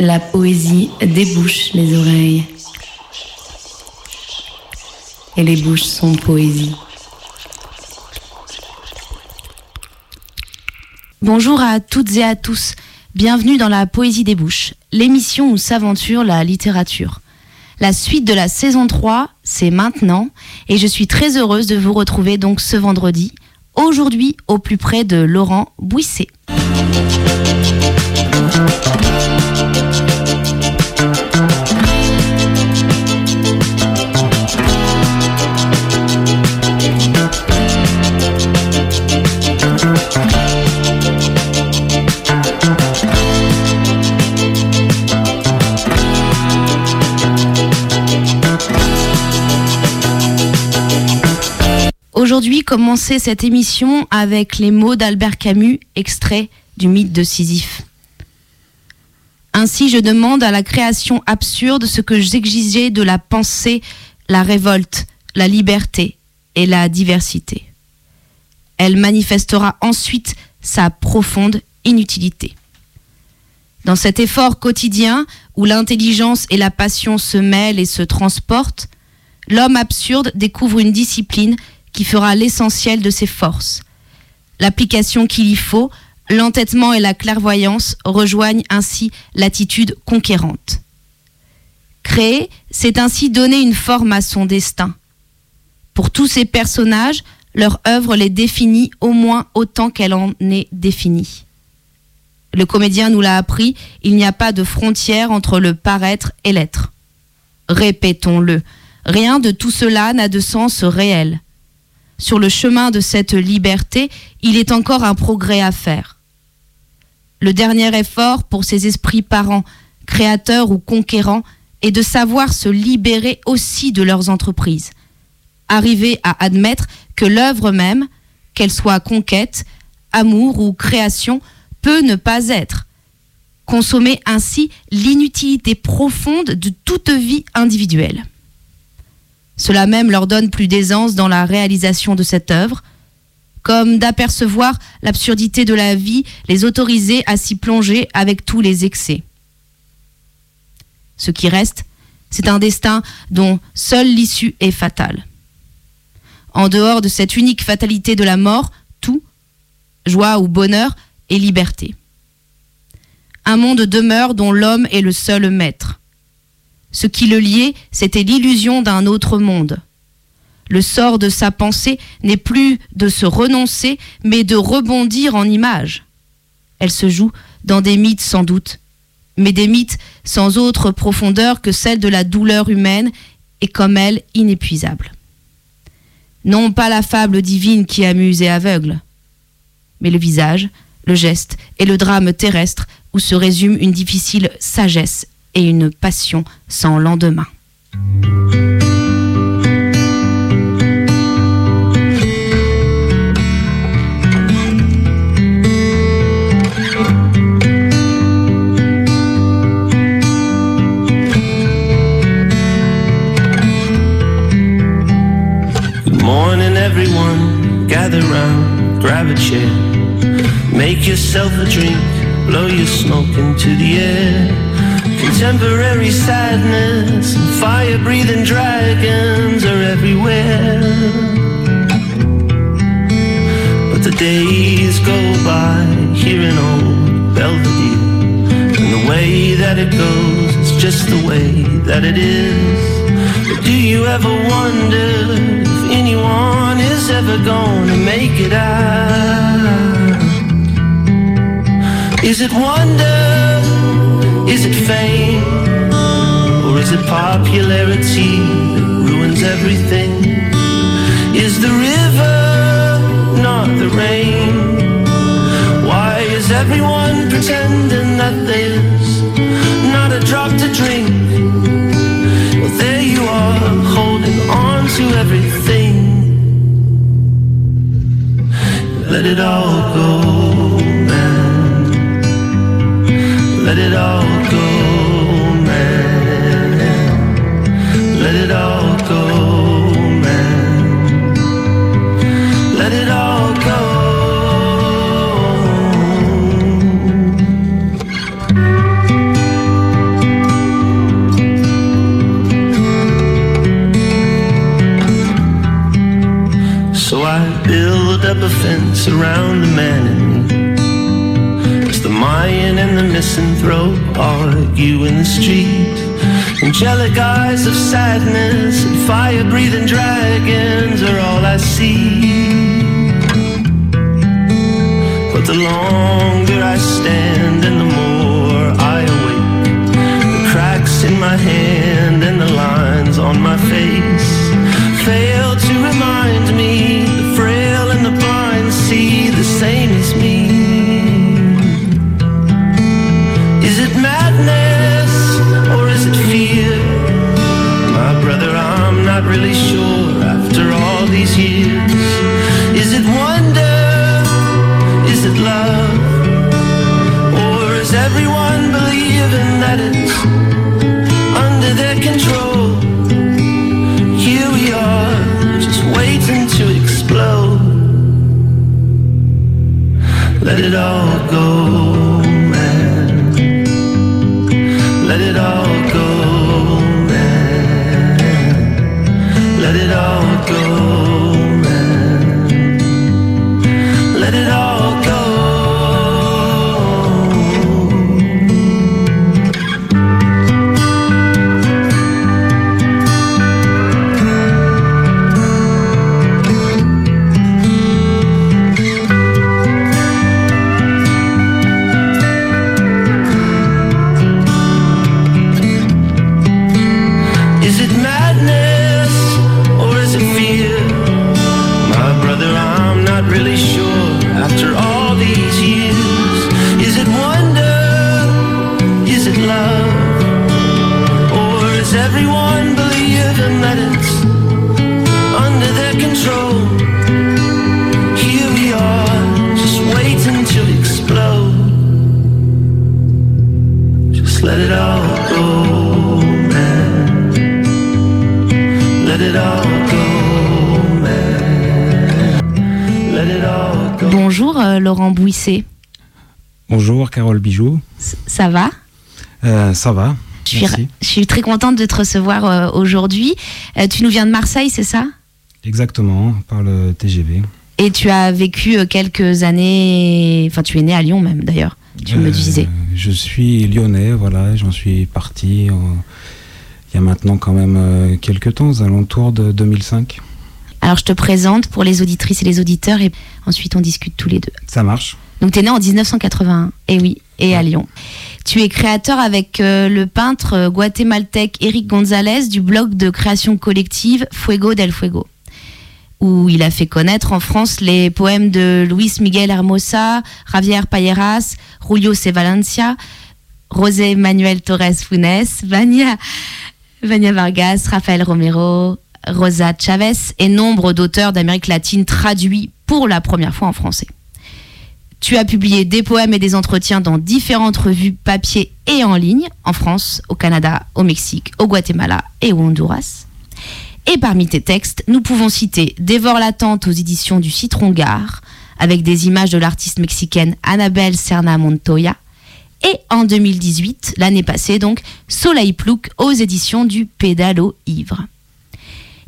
La poésie débouche les oreilles. Et les bouches sont poésie. Bonjour à toutes et à tous. Bienvenue dans la Poésie des Bouches, l'émission où s'aventure la littérature. La suite de la saison 3, c'est maintenant, et je suis très heureuse de vous retrouver donc ce vendredi, aujourd'hui au plus près de Laurent Bouisset. Aujourd'hui, commencer cette émission avec les mots d'Albert Camus, extraits du mythe de Sisyphe. Ainsi, je demande à la création absurde ce que j'exigeais de la pensée, la révolte, la liberté et la diversité. Elle manifestera ensuite sa profonde inutilité. Dans cet effort quotidien où l'intelligence et la passion se mêlent et se transportent, l'homme absurde découvre une discipline qui fera l'essentiel de ses forces. L'application qu'il y faut, l'entêtement et la clairvoyance rejoignent ainsi l'attitude conquérante. Créer, c'est ainsi donner une forme à son destin. Pour tous ces personnages, leur œuvre les définit au moins autant qu'elle en est définie. Le comédien nous l'a appris, il n'y a pas de frontière entre le paraître et l'être. Répétons-le, rien de tout cela n'a de sens réel sur le chemin de cette liberté, il est encore un progrès à faire. Le dernier effort pour ces esprits parents, créateurs ou conquérants, est de savoir se libérer aussi de leurs entreprises. Arriver à admettre que l'œuvre même, qu'elle soit conquête, amour ou création, peut ne pas être. Consommer ainsi l'inutilité profonde de toute vie individuelle. Cela même leur donne plus d'aisance dans la réalisation de cette œuvre, comme d'apercevoir l'absurdité de la vie, les autoriser à s'y plonger avec tous les excès. Ce qui reste, c'est un destin dont seule l'issue est fatale. En dehors de cette unique fatalité de la mort, tout, joie ou bonheur, est liberté. Un monde demeure dont l'homme est le seul maître. Ce qui le liait, c'était l'illusion d'un autre monde. Le sort de sa pensée n'est plus de se renoncer, mais de rebondir en images. Elle se joue dans des mythes sans doute, mais des mythes sans autre profondeur que celle de la douleur humaine et comme elle inépuisable. Non pas la fable divine qui amuse et aveugle, mais le visage, le geste et le drame terrestre où se résume une difficile sagesse et une passion sans lendemain. Gather round, grab a chair. Make yourself a drink, blow your smoke into the air. Contemporary sadness and fire breathing dragons are everywhere. But the days go by here in old Belvedere. And the way that it goes is just the way that it is. But do you ever wonder if anyone is ever gonna make it out? Is it wonder? Is it fame or is it popularity that ruins everything? Is the river not the rain? Why is everyone pretending that there's not a drop to drink? Well, there you are, holding on to everything. Let it all go, man. Let it all surround the man in me. The Mayan and the misanthrope argue in the street. Angelic eyes of sadness and fire breathing dragons are all I see. But the longer I stand and the more I awake, the cracks in my hand and the lines on my face Carole Bijou, ça va? Euh, ça va je suis, Merci. je suis très contente de te recevoir euh, aujourd'hui. Euh, tu nous viens de Marseille, c'est ça? Exactement, par le TGV. Et tu as vécu quelques années, enfin tu es né à Lyon même d'ailleurs, tu me disais. Je suis lyonnais, voilà, j'en suis parti il y a maintenant quand même quelques temps, aux alentours de 2005. Alors je te présente pour les auditrices et les auditeurs et ensuite on discute tous les deux. Ça marche Donc tu es né en 1981, et oui, et à Lyon. Tu es créateur avec euh, le peintre euh, guatémaltèque Eric Gonzalez du blog de création collective Fuego del Fuego, où il a fait connaître en France les poèmes de Luis Miguel Hermosa, Javier Payeras, Julio C. Valencia, José Manuel Torres Funes, Vania, Vania Vargas, Rafael Romero, Rosa Chavez et nombre d'auteurs d'Amérique latine traduits pour la première fois en français. Tu as publié des poèmes et des entretiens dans différentes revues papier et en ligne, en France, au Canada, au Mexique, au Guatemala et au Honduras. Et parmi tes textes, nous pouvons citer Dévore l'attente aux éditions du Citron Gare, avec des images de l'artiste mexicaine Annabelle Serna Montoya. Et en 2018, l'année passée donc, Soleil Plouc aux éditions du Pédalo Ivre.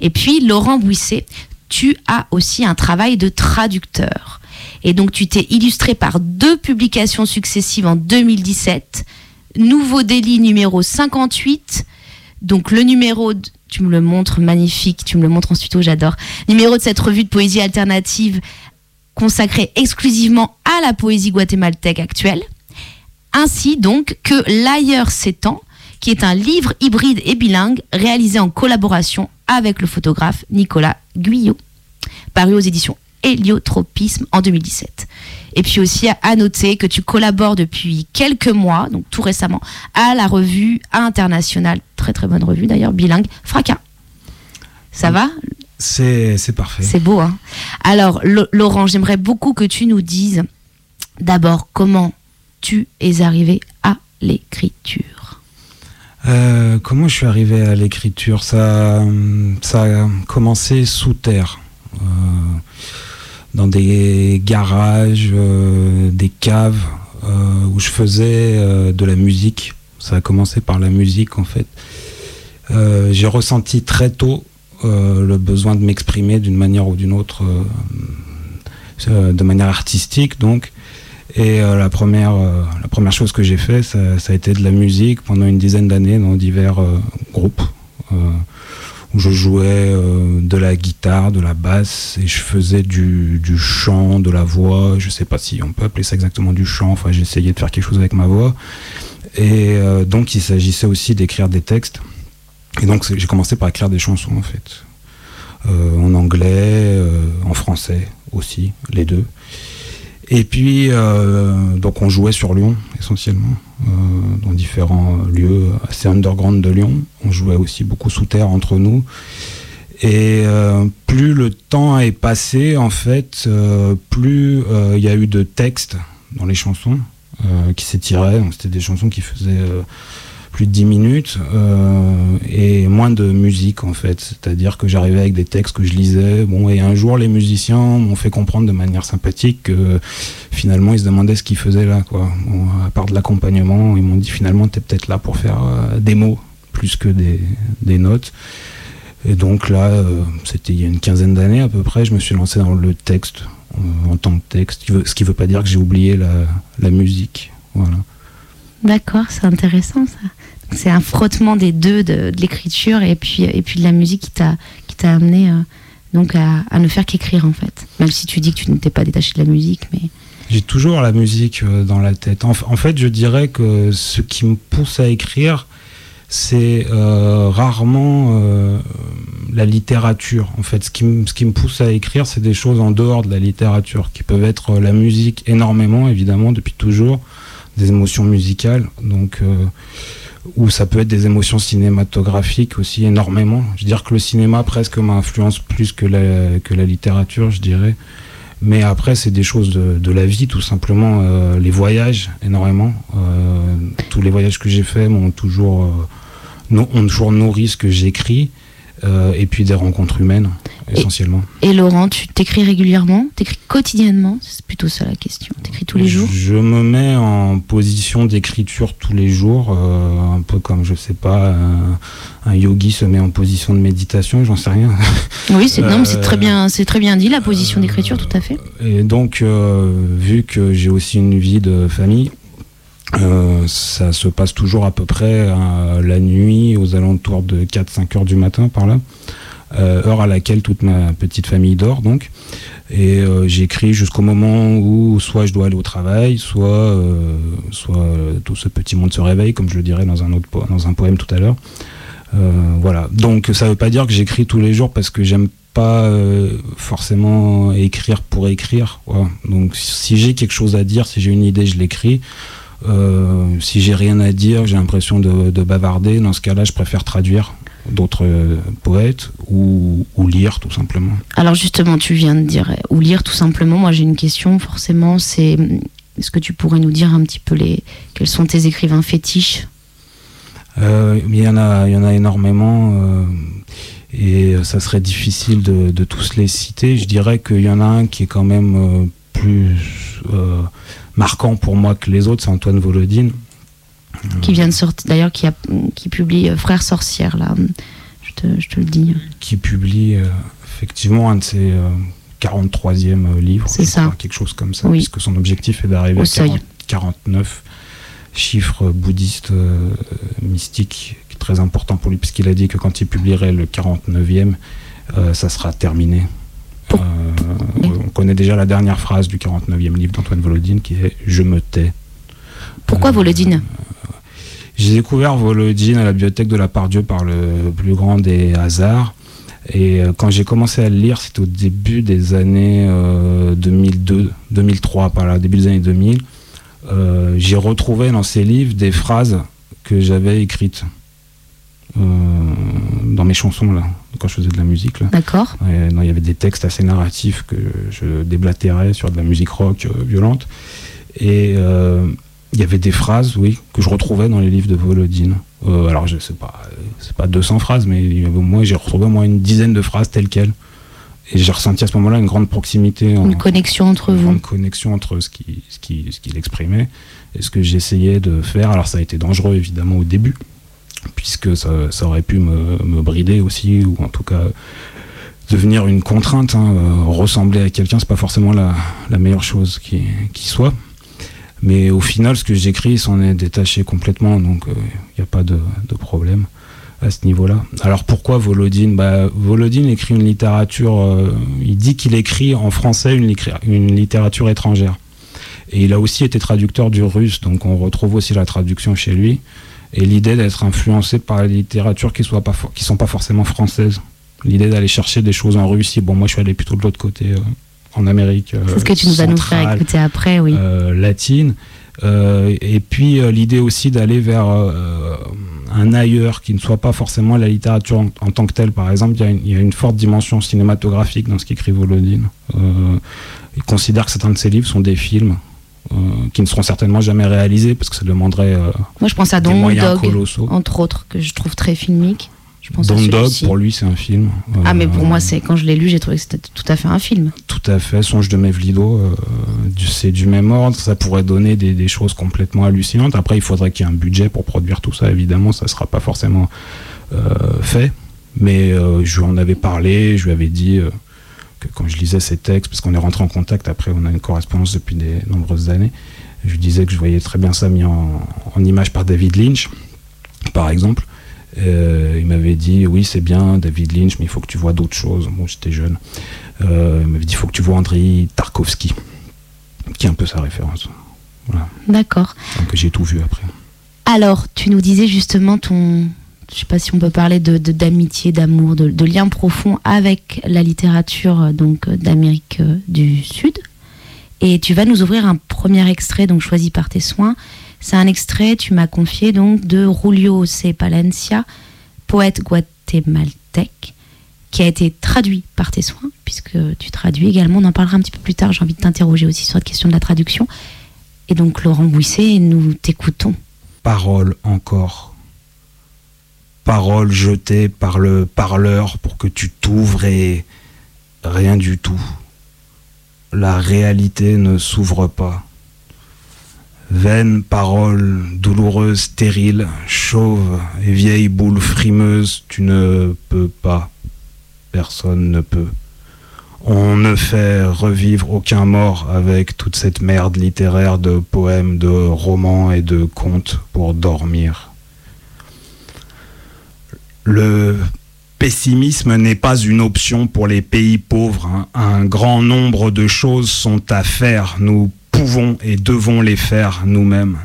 Et puis, Laurent Bouisset, tu as aussi un travail de traducteur. Et donc, tu t'es illustré par deux publications successives en 2017. Nouveau délit numéro 58. Donc, le numéro, tu me le montres magnifique, tu me le montres ensuite, oh, j'adore. Numéro de cette revue de poésie alternative consacrée exclusivement à la poésie guatémaltèque actuelle. Ainsi donc que L'ailleurs s'étend, qui est un livre hybride et bilingue réalisé en collaboration avec le photographe Nicolas Guyot, paru aux éditions Héliotropisme en 2017. Et puis aussi à- noter que tu collabores depuis quelques mois, donc tout récemment, à la revue internationale, très très bonne revue d'ailleurs, bilingue, Fracas. Ça va? C'est parfait. C'est beau, hein? Alors, Lo- Laurent, j'aimerais beaucoup que tu nous dises d'abord comment tu es arrivé à l'écriture. Euh, comment je suis arrivé à l'écriture? Ça, ça a commencé sous terre, euh, dans des garages, euh, des caves, euh, où je faisais euh, de la musique. Ça a commencé par la musique en fait. J'ai ressenti très tôt le besoin de m'exprimer d'une manière ou d'une autre de manière artistique donc. Et la, première, la première chose que j'ai fait, ça, a été de la musique pendant une dizaine d'années dans divers groupes où je jouais euh, de la guitare, de la basse, et je faisais du, du, chant, de la voix. Je sais pas si on peut appeler ça exactement du chant. Enfin, j'essayais de faire quelque chose avec ma voix. Et euh, donc, il s'agissait aussi d'écrire des textes. Et donc, j'ai commencé par écrire des chansons, en fait. Euh, en anglais, en français aussi, les deux. Et puis, euh, donc on jouait sur Lyon essentiellement, euh, dans différents lieux assez underground de Lyon. On jouait aussi beaucoup sous terre entre nous. Et euh, plus le temps est passé, en fait, plus il y a eu de textes dans les chansons qui s'étiraient. C'était des chansons qui faisaient de 10 minutes euh, et moins de musique en fait. C'est-à-dire que j'arrivais avec des textes que je lisais. Bon, et un jour, les musiciens m'ont fait comprendre de manière sympathique que finalement, ils se demandaient ce qu'ils faisaient là. Quoi. à part de l'accompagnement, ils m'ont dit finalement, tu es peut-être là pour faire euh, des mots plus que des, des notes. Et donc là, euh, c'était il y a une quinzaine d'années à peu près, je me suis lancé dans le texte en tant que texte, ce qui veut pas dire que j'ai oublié la, la musique. Voilà. D'accord, c'est intéressant ça c'est un frottement des deux, de, l'écriture et puis, et puis de la musique qui t'a, amené euh, donc à, ne faire qu'écrire en fait. Même si tu dis que tu n'étais pas détaché de la musique, mais. J'ai toujours la musique euh, dans la tête. En, fait, je dirais que ce qui me pousse à écrire, c'est euh, rarement la littérature. En fait, ce qui, ce qui me pousse à écrire, c'est des choses en dehors de la littérature, qui peuvent être la musique énormément, évidemment, depuis toujours, des émotions musicales. Donc, ou ça peut être des émotions cinématographiques aussi énormément. Je veux dire que le cinéma presque m'influence plus que la, que la littérature, je dirais. Mais après, c'est des choses de, de, la vie, tout simplement. Euh, les voyages, énormément. Euh, tous les voyages que j'ai faits m'ont toujours, euh, ont toujours nourri ce que j'écris. Euh, et puis des rencontres humaines, essentiellement. Et, Laurent, tu t'écris régulièrement T'écris quotidiennement C'est plutôt ça la question. T'écris tous les jours Je me mets en position d'écriture tous les jours, euh, un peu comme, je sais pas, un, yogi se met en position de méditation, j'en sais rien. Oui, c'est très bien, c'est très bien dit la position d'écriture, tout à fait. Et donc, euh, vu que j'ai aussi une vie de famille, euh, ça se passe toujours à peu près euh, la nuit, aux alentours de 4-5 heures du matin, par là. Euh, heure à laquelle toute ma petite famille dort, donc. Et j'écris jusqu'au moment où soit je dois aller au travail, soit, soit tout ce petit monde se réveille, comme je le dirais dans un, autre dans un poème tout à l'heure. voilà. Donc ça veut pas dire que j'écris tous les jours parce que j'aime pas forcément écrire pour écrire. Donc si j'ai quelque chose à dire, si j'ai une idée, je l'écris. Euh, si j'ai rien à dire, j'ai l'impression de, bavarder, dans ce cas-là, je préfère traduire d'autres euh, poètes ou, lire tout simplement. Alors justement, tu viens de dire ou lire tout simplement. Moi, j'ai une question forcément. C'est est-ce que tu pourrais nous dire un petit peu les quels sont tes écrivains fétiches? Euh, Il y en a, il y en a énormément. et ça serait difficile de, de, tous les citer. Je dirais qu'il y en a un qui est quand même plus marquant pour moi que les autres, c'est Antoine Volodine. Qui vient de sortir, d'ailleurs, qui, a, qui publie euh, Frères Sorcières, là. Je te, je te, le dis. Qui publie euh, effectivement un de ses 43e euh, livres. C'est ça. quelque chose comme ça, puisque son objectif est d'arriver à 49 chiffres bouddhistes mystiques, qui est très important pour lui, puisqu'il a dit que quand il publierait le 49e, ça sera terminé. Euh, on connaît déjà la dernière phrase du 49e livre d'Antoine Volodine qui est Je me tais. Pourquoi Volodine? Euh, J'ai découvert Volodine à la bibliothèque de la Pardieu par le plus grand des hasards. Et euh, quand j'ai commencé à le lire, c'était au début des années 2002, 2003, par là, début des années 2000. j'ai retrouvé dans ces livres des phrases que j'avais écrites. Euh, dans mes chansons là, quand je faisais de la musique. D'accord. Il y avait des textes assez narratifs que je déblatérais sur de la musique rock euh, violente. Et euh, il y avait des phrases, oui, que je retrouvais dans les livres de Volodine. alors je sais pas, c'est pas 200 phrases, mais moi j'ai retrouvé au moins une dizaine de phrases telles quelles. Et j'ai ressenti à ce moment-là une grande proximité. Une connexion entre vous. Une connexion entre ce qu'il ce qui, ce qu'il exprimait et ce que j'essayais de faire. Alors ça a été dangereux évidemment au début, puisque ça, aurait pu me, brider aussi, ou en tout cas devenir une contrainte. hein. Euh, ressembler à quelqu'un, c'est pas forcément la, la meilleure chose qui, qui soit. Mais au final, ce que j'écris s'en est détaché complètement, donc il n'y a pas de, de problème à ce niveau-là. Alors pourquoi Volodine? Bah, écrit une littérature, euh, il dit qu'il écrit en français une, une littérature étrangère. Et il a aussi été traducteur du russe, donc on retrouve aussi la traduction chez lui. Et l'idée d'être influencé par la littérature qui ne for- qui sont pas forcément françaises. L'idée d'aller chercher des choses en Russie. Bon, moi je suis allé plutôt de l'autre côté, euh, en Amérique. euh, C'est ce que tu nous vas nous faire centrale écouter après, oui. euh, latine. Euh, et puis l'idée aussi d'aller vers un ailleurs qui ne soit pas forcément la littérature en, en tant que telle. Par exemple, il y a une- il y, a une forte dimension cinématographique dans ce qu'écrit Volodine. Il considère que certains de ses livres sont des films qui ne seront certainement jamais réalisés parce que ça demanderait euh, Moi, je pense à des Don moyens Dog, colossaux. entre autres, que je trouve très filmique. Je pense Dog, pour lui, c'est un film. Ah, mais Euh, pour moi, c'est quand je l'ai lu, j'ai trouvé que c'était tout à fait un film. Tout à fait, Songe de Mevlido, euh, c'est du même ordre, ça pourrait donner des, des choses complètement hallucinantes. Après, il faudrait qu'il y ait un budget pour produire tout ça, évidemment, ça ne sera pas forcément euh, fait. Mais euh, je lui en avais parlé, je lui avais dit euh, que quand je lisais ses textes, parce qu'on est rentré en contact, après on a une correspondance depuis des nombreuses années, je lui disais que je voyais très bien ça mis en, en image par David Lynch, par exemple. Euh, il m'avait dit oui c'est bien David Lynch mais il faut que tu vois d'autres choses. Bon j'étais jeune. Euh, il m'avait dit il faut que tu vois Andrei Tarkovsky qui est un peu sa référence. D'accord. Donc j'ai tout vu après. Alors, tu nous disais justement ton. Je sais pas si on peut parler d'amitié, d'amour, de, de lien profond avec la littérature euh, donc euh, d'Amérique euh, du Sud. Et tu vas nous ouvrir un premier extrait, donc choisi par tes soins. C'est un extrait, tu m'as confié donc de Julio C. Palencia, poète guatémaltèque, qui a été traduit par tes soins, puisque tu traduis également. On en parlera un petit peu plus tard. J'ai envie de t'interroger aussi sur la question de la traduction. Et donc, Laurent Bouisset, nous t'écoutons. Parole encore. Parole jetée par le parleur pour que tu t'ouvres et rien du tout. La réalité ne s'ouvre pas. Vaine parole, douloureuse, stérile, chauve et vieille boule frimeuse, tu ne peux pas. Personne ne peut. On ne fait revivre aucun mort avec toute cette merde littéraire de poèmes, de romans et de contes pour dormir. Le pessimisme n'est pas une option pour les pays pauvres. hein. Un grand nombre de choses sont à faire. Nous pouvons et devons les faire nous-mêmes.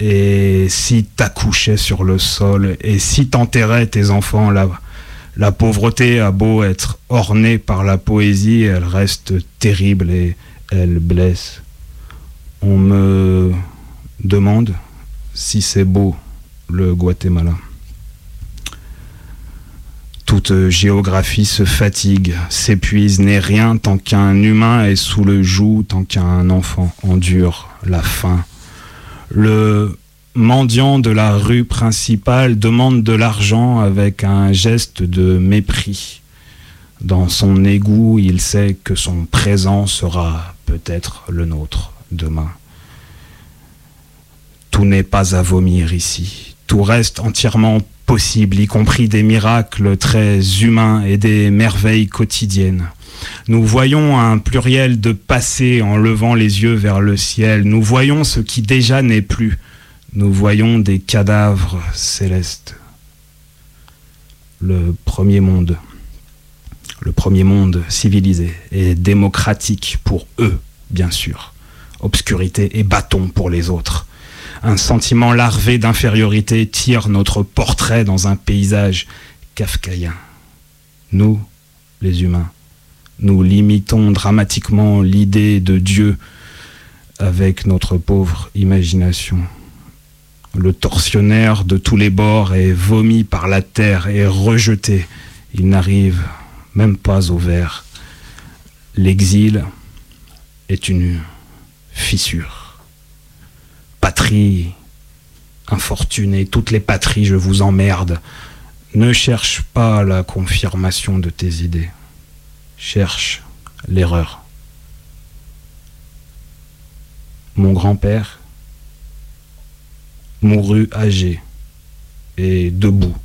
Et si t'accouchais sur le sol, et si t'enterrais tes enfants là, la pauvreté a beau être ornée par la poésie, elle reste terrible et elle blesse. On me demande si c'est beau le Guatemala. Toute géographie se fatigue, s'épuise, n'est rien tant qu'un humain est sous le joug, tant qu'un enfant endure la faim. Le mendiant de la rue principale demande de l'argent avec un geste de mépris. Dans son égout, il sait que son présent sera peut-être le nôtre demain. Tout n'est pas à vomir ici. Tout reste entièrement possible, y compris des miracles très humains et des merveilles quotidiennes. Nous voyons un pluriel de passé en levant les yeux vers le ciel. Nous voyons ce qui déjà n'est plus. Nous voyons des cadavres célestes. Le premier monde, le premier monde civilisé et démocratique pour eux, bien sûr. Obscurité et bâton pour les autres. Un sentiment larvé d'infériorité tire notre portrait dans un paysage kafkaïen. Nous, les humains, nous limitons dramatiquement l'idée de Dieu avec notre pauvre imagination. Le tortionnaire de tous les bords est vomi par la terre et rejeté. Il n'arrive même pas au vert. L'exil est une fissure. Patrie infortunée, toutes les patries, je vous emmerde. Ne cherche pas la confirmation de tes idées. Cherche l'erreur. Mon grand-père mourut âgé et debout.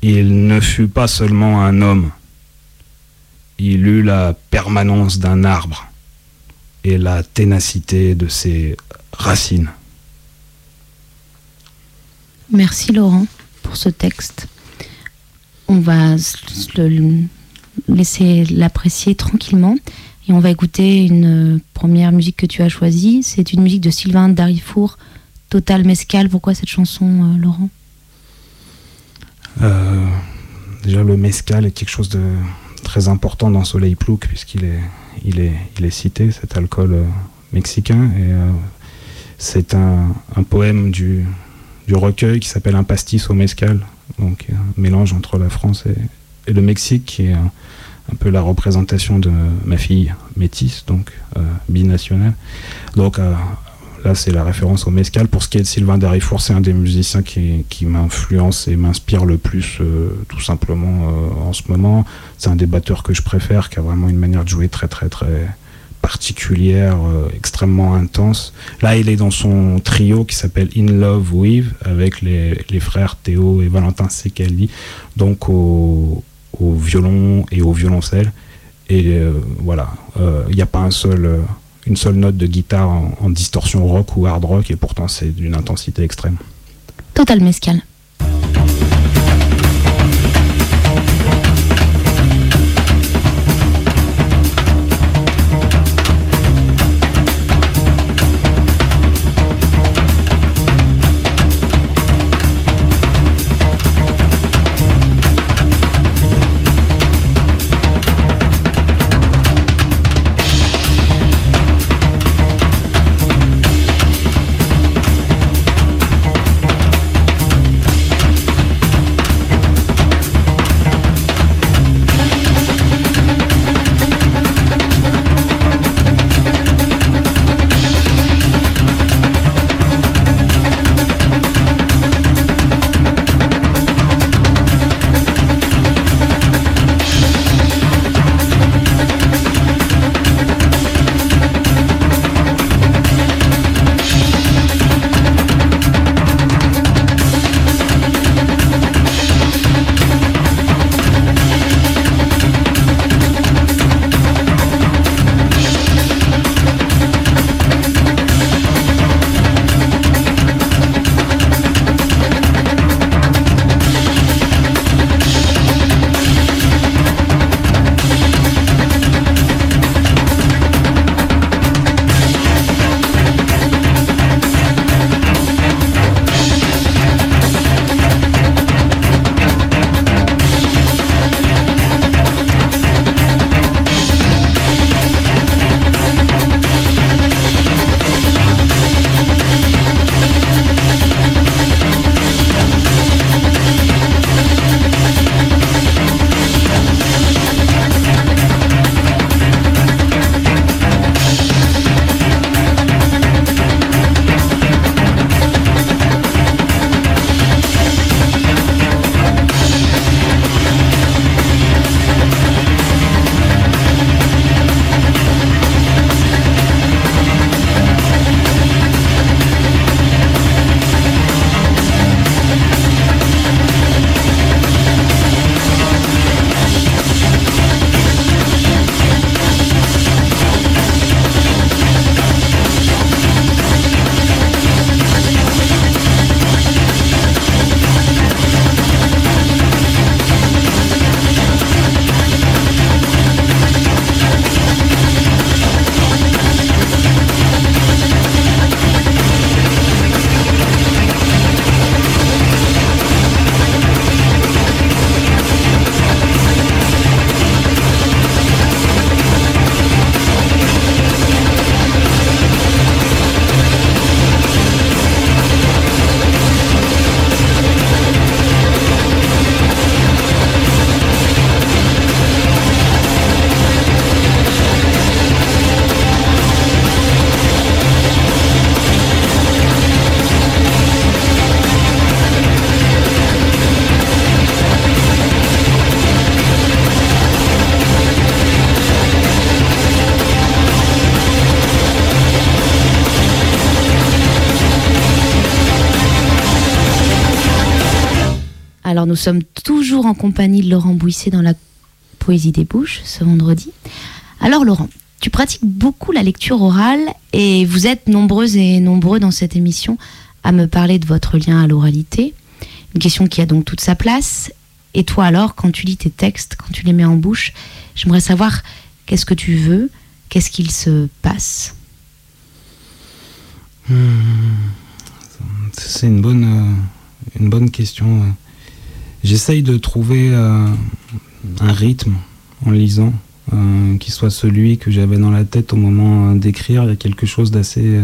Il ne fut pas seulement un homme, il eut la permanence d'un arbre et la ténacité de ses racines. Merci Laurent pour ce texte. On va le laisser l'apprécier tranquillement et on va écouter une première musique que tu as choisie. C'est une musique de Sylvain Darifour, Total Mescal. Pourquoi cette chanson, euh, Laurent? Euh, Déjà, le mescal est quelque chose de très important dans Soleil Plouc, puisqu'il est, il est, il est cité, cet alcool euh, mexicain. Et c'est un, poème du, recueil qui s'appelle Un pastis au mescal, donc un mélange entre la France et, le Mexique, qui est un, peu la représentation de ma fille métisse, donc euh, binationale. Donc euh, là, c'est la référence au mescal. Pour ce qui est de Sylvain Darifour, c'est un des musiciens qui, qui m'influence et m'inspire le plus, euh, tout simplement, en ce moment. C'est un des batteurs que je préfère, qui a vraiment une manière de jouer très, très, très particulière, extrêmement intense. Là, il est dans son trio qui s'appelle In Love With, avec les, les frères Théo et Valentin Secaldi, donc au, au violon et au violoncelle. Et euh, voilà, il euh, n'y a pas un seul, euh, une seule note de guitare en, distorsion rock ou hard rock, et pourtant c'est d'une intensité extrême. Total Mescal. Nous sommes toujours en compagnie de Laurent Bouissé dans la Poésie des Bouches ce vendredi. Alors Laurent, tu pratiques beaucoup la lecture orale et vous êtes nombreuses et nombreux dans cette émission à me parler de votre lien à l'oralité. Une question qui a donc toute sa place. Et toi alors, quand tu lis tes textes, quand tu les mets en bouche, j'aimerais savoir qu'est-ce que tu veux, qu'est-ce qu'il se passe? Hmm. C'est une bonne, euh, une bonne question. J'essaye de trouver euh, un rythme en lisant euh, qui soit celui que j'avais dans la tête au moment d'écrire. Il y a quelque chose d'assez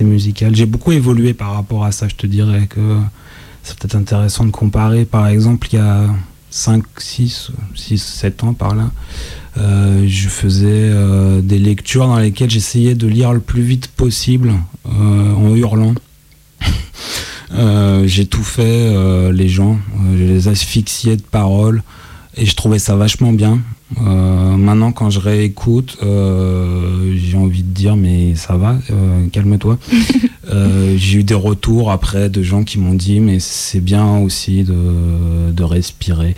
musical. J'ai beaucoup évolué par rapport à ça. Je te dirais que c'est peut-être intéressant de comparer. Par exemple, il y a 5, 6, 6, 7 ans par là, euh, je faisais euh, des lectures dans lesquelles j'essayais de lire le plus vite possible euh, en hurlant. j'ai tout fait, les gens, je les asphyxiais de paroles et je trouvais ça vachement bien. maintenant, quand je réécoute, j'ai envie de dire mais ça va, calme-toi. j'ai eu des retours après de gens qui m'ont dit mais c'est bien aussi de, de respirer.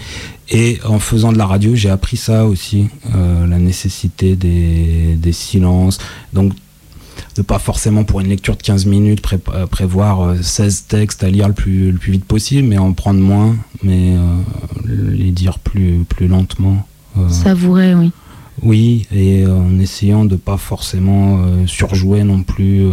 Et en faisant de la radio, j'ai appris ça aussi, euh, la nécessité des, des, silences. Donc, de pas forcément pour une lecture de 15 minutes pré prévoir 16 textes à lire le plus, le plus vite possible, mais en prendre moins, mais euh, les dire plus, plus lentement. Euh, Savourer, oui. Oui, et en essayant de pas forcément surjouer non plus.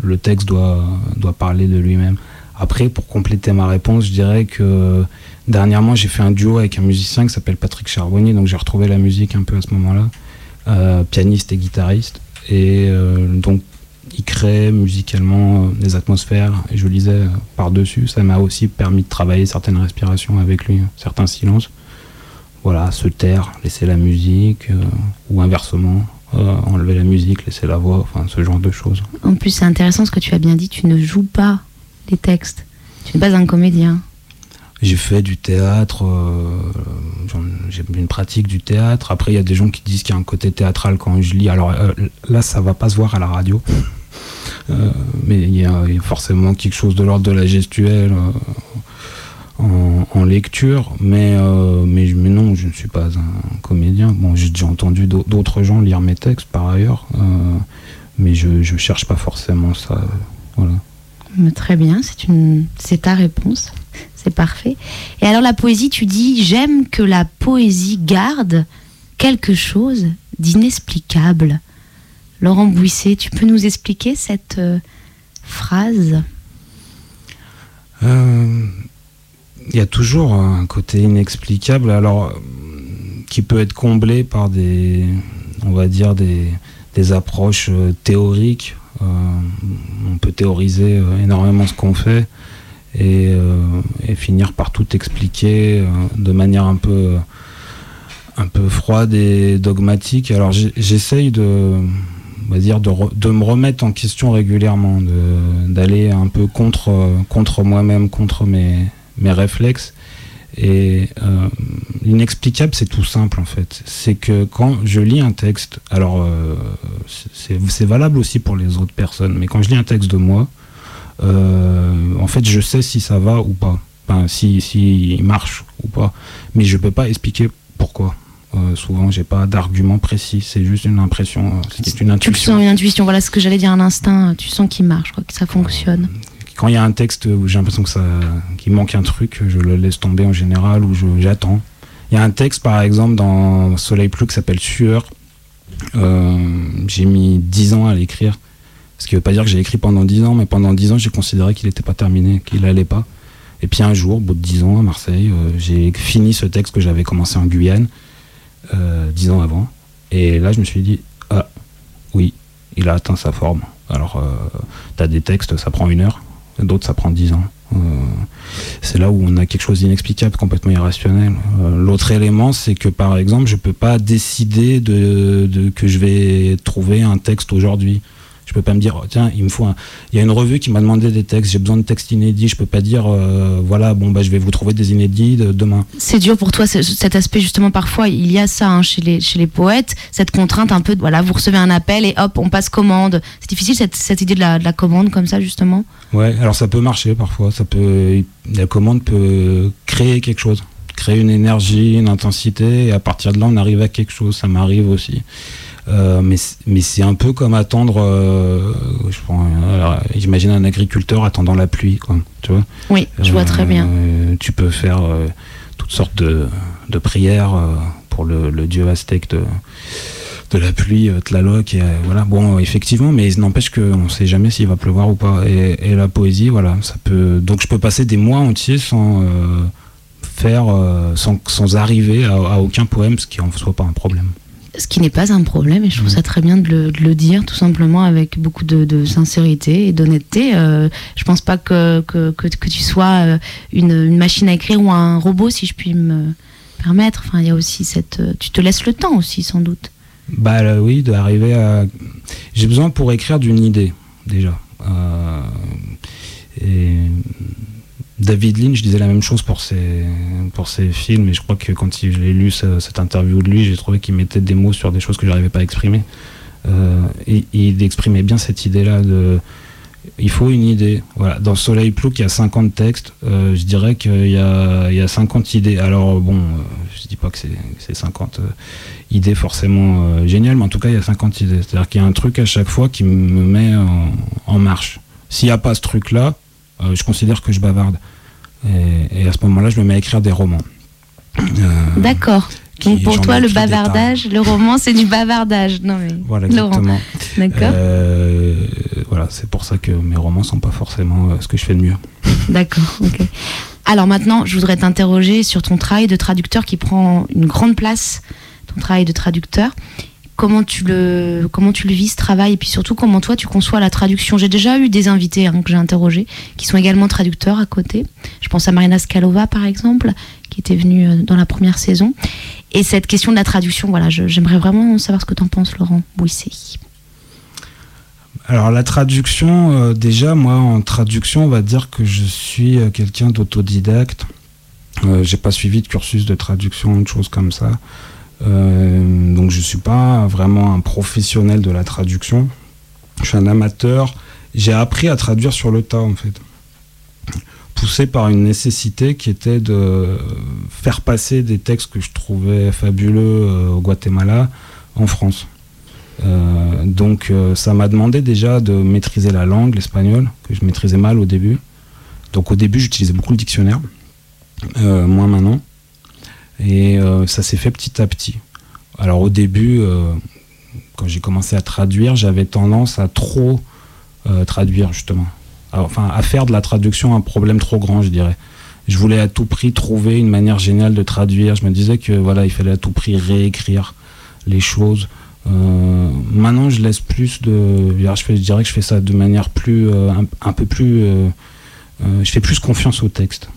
le texte doit, doit parler de lui-même. Après, pour compléter ma réponse, je dirais que Dernièrement, j'ai fait un duo avec un musicien qui s'appelle Patrick Charbonnier, donc j'ai retrouvé la musique un peu à ce moment-là, euh, pianiste et guitariste. Et euh, donc, il crée musicalement euh, des atmosphères, et je lisais par-dessus. Ça m'a aussi permis de travailler certaines respirations avec lui, certains silences. Voilà, se taire, laisser la musique, ou inversement, enlever la musique, laisser la voix, enfin ce genre de choses. En plus, c'est intéressant ce que tu as bien dit, tu ne joues pas les textes. Tu n'es pas un comédien. J'ai fait du théâtre, euh, j'ai une pratique du théâtre. Après, il y a des gens qui disent qu'il y a un côté théâtral quand je lis. Alors euh, là, ça va pas se voir à la radio. Euh, mais il y, a forcément quelque chose de l'ordre de la gestuelle en, lecture. Mais, mais, mais, non, je ne suis pas un comédien. Bon, j'ai déjà entendu d'autres gens lire mes textes par ailleurs. mais je ne cherche pas forcément ça. Très bien, c'est ta réponse. C'est parfait. Et alors la poésie, tu dis, j'aime que la poésie garde quelque chose d'inexplicable. Laurent Bouisset, tu peux nous expliquer cette euh, phrase? Euh, Il y a toujours un côté inexplicable, alors qui peut être comblé par des, on va dire des, approches euh, théoriques. on peut théoriser énormément ce qu'on fait. Euh, et, finir par tout expliquer euh, de manière un peu, un peu froide et dogmatique. Alors j'essaye de, dire de, me remettre en question régulièrement, d'aller un peu contre, contre moi-même, contre mes, mes réflexes. Et euh, l'inexplicable, c'est tout simple en fait. C'est que quand je lis un texte, alors c'est valable aussi pour les autres personnes, mais quand je lis un texte de moi, euh, en fait, je sais si ça va ou pas. Enfin, si, si il marche ou pas. Mais je peux pas expliquer pourquoi. Euh, souvent, j'ai pas d'argument précis. C'est juste une impression. Euh, c'est une intuition. Tu sens une intuition. Voilà ce que j'allais dire à l'instinct. Tu sens qu'il marche, que ça fonctionne. Quand il y a un texte où j'ai l'impression que ça, qu'il manque un truc, je le laisse tomber en général ou j'attends. Il y a un texte, par exemple, dans Soleil Plus qui s'appelle Sueur. j'ai mis 10 ans à l'écrire ce qui ne veut pas dire que j'ai écrit pendant 10 ans, mais pendant 10 ans, j'ai considéré qu'il n'était pas terminé, qu'il n'allait pas. Et puis un jour, au bout de 10 ans à Marseille, euh, j'ai fini ce texte que j'avais commencé en Guyane, euh, 10 ans avant. Et là, je me suis dit, ah, oui, il a atteint sa forme. Alors, euh, tu des textes, ça prend une heure, d'autres, ça prend 10 ans. Euh, c'est là où on a quelque chose d'inexplicable, complètement irrationnel. L'autre élément, c'est que par exemple, je peux pas décider de, de, que je vais trouver un texte aujourd'hui Je peux pas me dire, oh, tiens, il me faut un... Il y a une revue qui m'a demandé des textes, j'ai besoin de textes inédits. Je peux pas dire, euh, voilà, bon, bah, je vais vous trouver des inédits de- demain. C'est dur pour toi ce- cet aspect justement parfois il y a ça hein, chez les chez les poètes cette contrainte un peu de, voilà vous recevez un appel et hop on passe commande c'est difficile cette, cette idée de la, de la commande comme ça justement? Ouais, alors ça peut marcher parfois. Ça peut, la commande peut créer quelque chose, créer une énergie, une intensité, et à partir de là, on arrive à quelque chose. Ça m'arrive aussi. Euh, mais mais c'est un peu comme attendre. euh, j'imagine un agriculteur attendant la pluie, quoi. Tu vois. oui je vois très bien Euh, tu peux faire toutes sortes de, de prières pour le, le dieu aztèque de, de la pluie, Tlaloc. Et, voilà. Bon, effectivement, mais il n'empêche qu'on ne sait jamais s'il va pleuvoir ou pas. Et, et la poésie, voilà, ça peut. Donc je peux passer des mois entiers sans faire, sans, sans arriver à, à aucun poème, ce qui en soit pas un problème. Ce qui n'est pas un problème et je trouve ça très bien de le, de le dire tout simplement avec beaucoup de, de sincérité et d'honnêteté. Euh, je pense pas que, que, que, que tu sois euh, une, une machine à écrire ou un robot si je puis me permettre. Enfin, il y a aussi cette, euh, tu te laisses le temps aussi sans doute. Bah là, oui, d'arriver à. J'ai besoin pour écrire d'une idée, déjà. Euh, Et David Lynch disait la même chose pour ses, pour ses films, et je crois que quand je l'ai lu ce- cette interview de lui, j'ai trouvé qu'il mettait des mots sur des choses que j'arrivais pas à exprimer. Euh, et, il exprimait bien cette idée-là de. Il faut une idée. Voilà. Dans Soleil Plouc, il y a 50 textes. Euh, je dirais qu'il y a, il y a 50 idées. Alors, bon, euh, je dis pas que c'est c'est 50 euh, idées forcément géniales, mais en tout cas, il y a 50 idées. C'est-à-dire qu'il y a un truc à chaque fois qui me met en, en marche. S'il n'y a pas ce truc-là, euh, je considère que je bavarde. Et, et à ce moment-là, je me mets à écrire des romans. Euh, D'accord. Donc pour toi, le bavardage, le roman, c'est du bavardage. Non mais Voilà, exactement. d'accord, Euh, voilà, c'est pour ça que mes romans sont pas forcément euh, ce que je fais de mieux. d'accord, ok. Alors maintenant, je voudrais t'interroger sur ton travail de traducteur qui prend une grande place, ton travail de traducteur. Comment tu le, comment vis ce travail et puis surtout comment toi tu conçois la traduction. J'ai déjà eu des invités hein, que j'ai interrogés qui sont également traducteurs à côté. Je pense à Marina Skalova par exemple, qui était venue euh, dans la première saison. Et cette question de la traduction, voilà, j'aimerais vraiment savoir ce que tu en penses, Laurent Bouissé. Alors la traduction, euh, déjà moi en traduction, on va dire que je suis euh, quelqu'un d'autodidacte. J'ai pas suivi de cursus de traduction, de choses comme ça. Euh, donc je suis pas vraiment un professionnel de la traduction. Je suis un amateur. J'ai appris à traduire sur le tas en fait, poussé par une nécessité qui était de faire passer des textes que je trouvais fabuleux euh, au Guatemala en France. Euh, donc ça m'a demandé déjà de maîtriser la langue, l'espagnol, que je maîtrisais mal au début. Donc au début j'utilisais beaucoup le dictionnaire, euh, moins maintenant. Et euh, ça s'est fait petit à petit. Alors au début, euh, quand j'ai commencé à traduire, j'avais tendance à trop euh, traduire justement. Alors, enfin, à faire de la traduction un problème trop grand, je dirais. Je voulais à tout prix trouver une manière géniale de traduire. Je me disais que voilà, il fallait à tout prix réécrire les choses. Maintenant, je laisse plus de. Je, dirais que je fais ça de manière plus, un, peu plus. je fais plus confiance au texte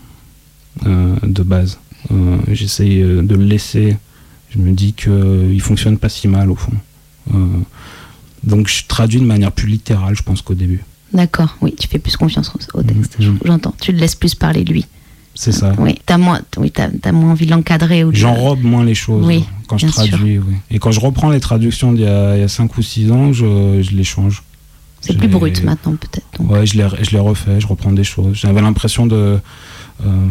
de base. Euh, J'essaye euh, de le laisser. Je me dis qu'il fonctionne pas si mal au fond. Euh, donc, je traduis de manière plus littérale, je pense qu'au début. D'accord, oui, tu fais plus confiance au, au texte. J'entends. Tu le laisses plus parler lui. C'est ça. Oui, t'as moins, oui, t'as, t'as moins envie de l'encadrer de- J'enrobe moins les choses Oui, quand je traduis. oui. Et quand je reprends les traductions d'il y a 5 ou 6 ans, je, je les change. C'est plus brut maintenant peut-être. Ouais, je les, je les refais, je reprends des choses. J'avais l'impression de, euh,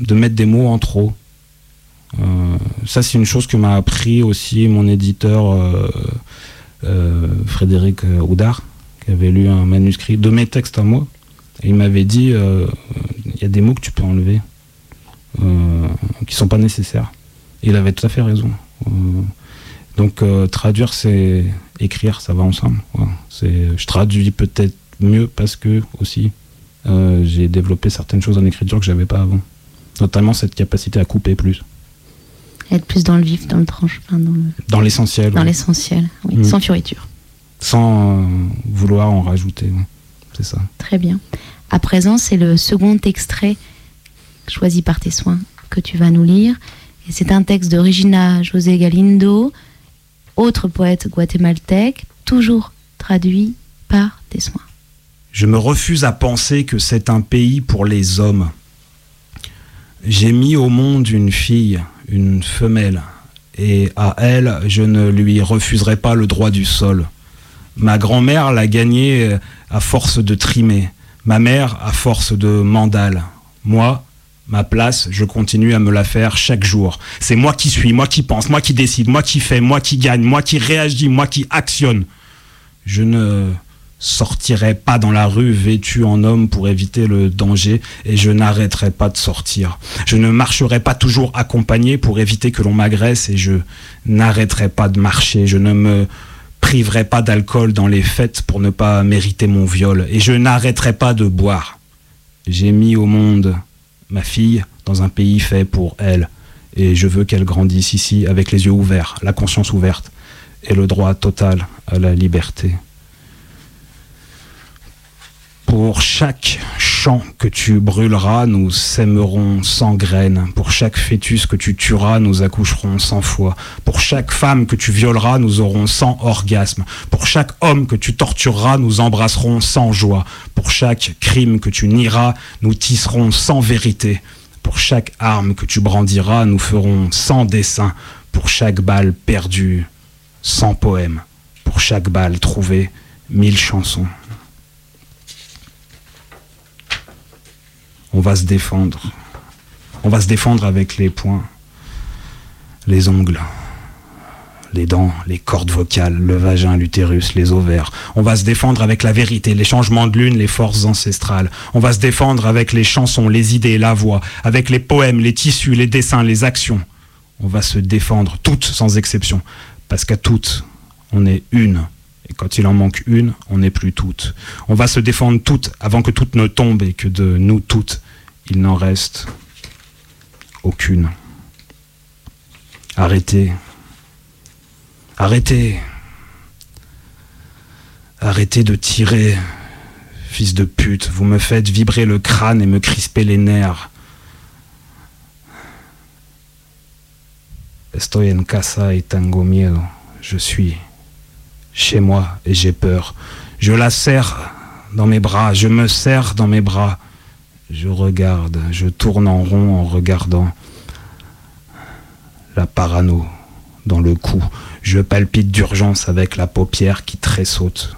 de mettre des mots en trop. Euh, ça, c'est une chose que m'a appris aussi mon éditeur euh, euh, Frédéric Houdard, qui avait lu un manuscrit de mes textes à moi. Il m'avait dit il y a des mots que tu peux enlever, qui sont pas nécessaires. Et il avait tout à fait raison. Donc, traduire, c'est écrire, ça va ensemble. Je traduis peut-être mieux parce que aussi j'ai développé certaines choses en écriture que j'avais pas avant. Notamment cette capacité à couper plus. Être plus dans le vif, dans le tranche, enfin, dans, le- Dans l'essentiel. dans l'essentiel, oui, Mm. sans fioriture. Sans euh, vouloir en rajouter. ouais. C'est ça. Très bien. À présent, c'est le second extrait choisi par tes soins que tu vas nous lire. Et c'est un texte de Regina José Galindo, autre poète guatémaltèque, toujours traduit par des soins. Je me refuse à penser que c'est un pays pour les hommes. J'ai mis au monde une fille, une femelle, et à elle, je ne lui refuserai pas le droit du sol. Ma grand-mère l'a gagné à force de trimer, ma mère à force de mandale. Moi, ma place, je continue à me la faire chaque jour. C'est moi qui suis, moi qui pense, moi qui décide, moi qui fais, moi qui gagne, moi qui réagis, moi qui actionne. Je ne sortirai pas dans la rue vêtu en homme pour éviter le danger et je n'arrêterai pas de sortir. Je ne marcherai pas toujours accompagné pour éviter que l'on m'agresse et je n'arrêterai pas de marcher. Je ne me priverai pas d'alcool dans les fêtes pour ne pas mériter mon viol et je n'arrêterai pas de boire. J'ai mis au monde ma fille dans un pays fait pour elle et je veux qu'elle grandisse ici avec les yeux ouverts, la conscience ouverte et le droit total à la liberté. Pour chaque champ que tu brûleras, nous sèmerons sans graines. Pour chaque fœtus que tu tueras, nous accoucherons sans foi. Pour chaque femme que tu violeras, nous aurons sans orgasme. Pour chaque homme que tu tortureras, nous embrasserons sans joie. Pour chaque crime que tu nieras, nous tisserons sans vérité. Pour chaque arme que tu brandiras, nous ferons sans dessein. Pour chaque balle perdue, sans poème. Pour chaque balle trouvée, mille chansons. On va se défendre. Avec les poings, les ongles, les dents, les cordes vocales, le vagin, l'utérus, les ovaires. On va se défendre avec la vérité, les changements de lune, les forces ancestrales. On va se défendre avec les chansons, les idées, la voix, avec les poèmes, les tissus, les dessins, les actions. On va se défendre toutes sans exception, parce qu'à toutes, on est une. Et quand il en manque une, on n'est plus toutes. On va se défendre toutes avant que toutes ne tombent et que de nous toutes, il n'en reste aucune. Arrêtez. Arrêtez. Arrêtez de tirer, fils de pute. Vous me faites vibrer le crâne et me crisper les nerfs. Estoy en casa y tengo miedo. Je suis chez moi et j'ai peur. Je la serre dans mes bras, je me serre dans mes bras. Je regarde, je tourne en rond en regardant la parano dans le cou. Je palpite d'urgence avec la paupière qui tressaute.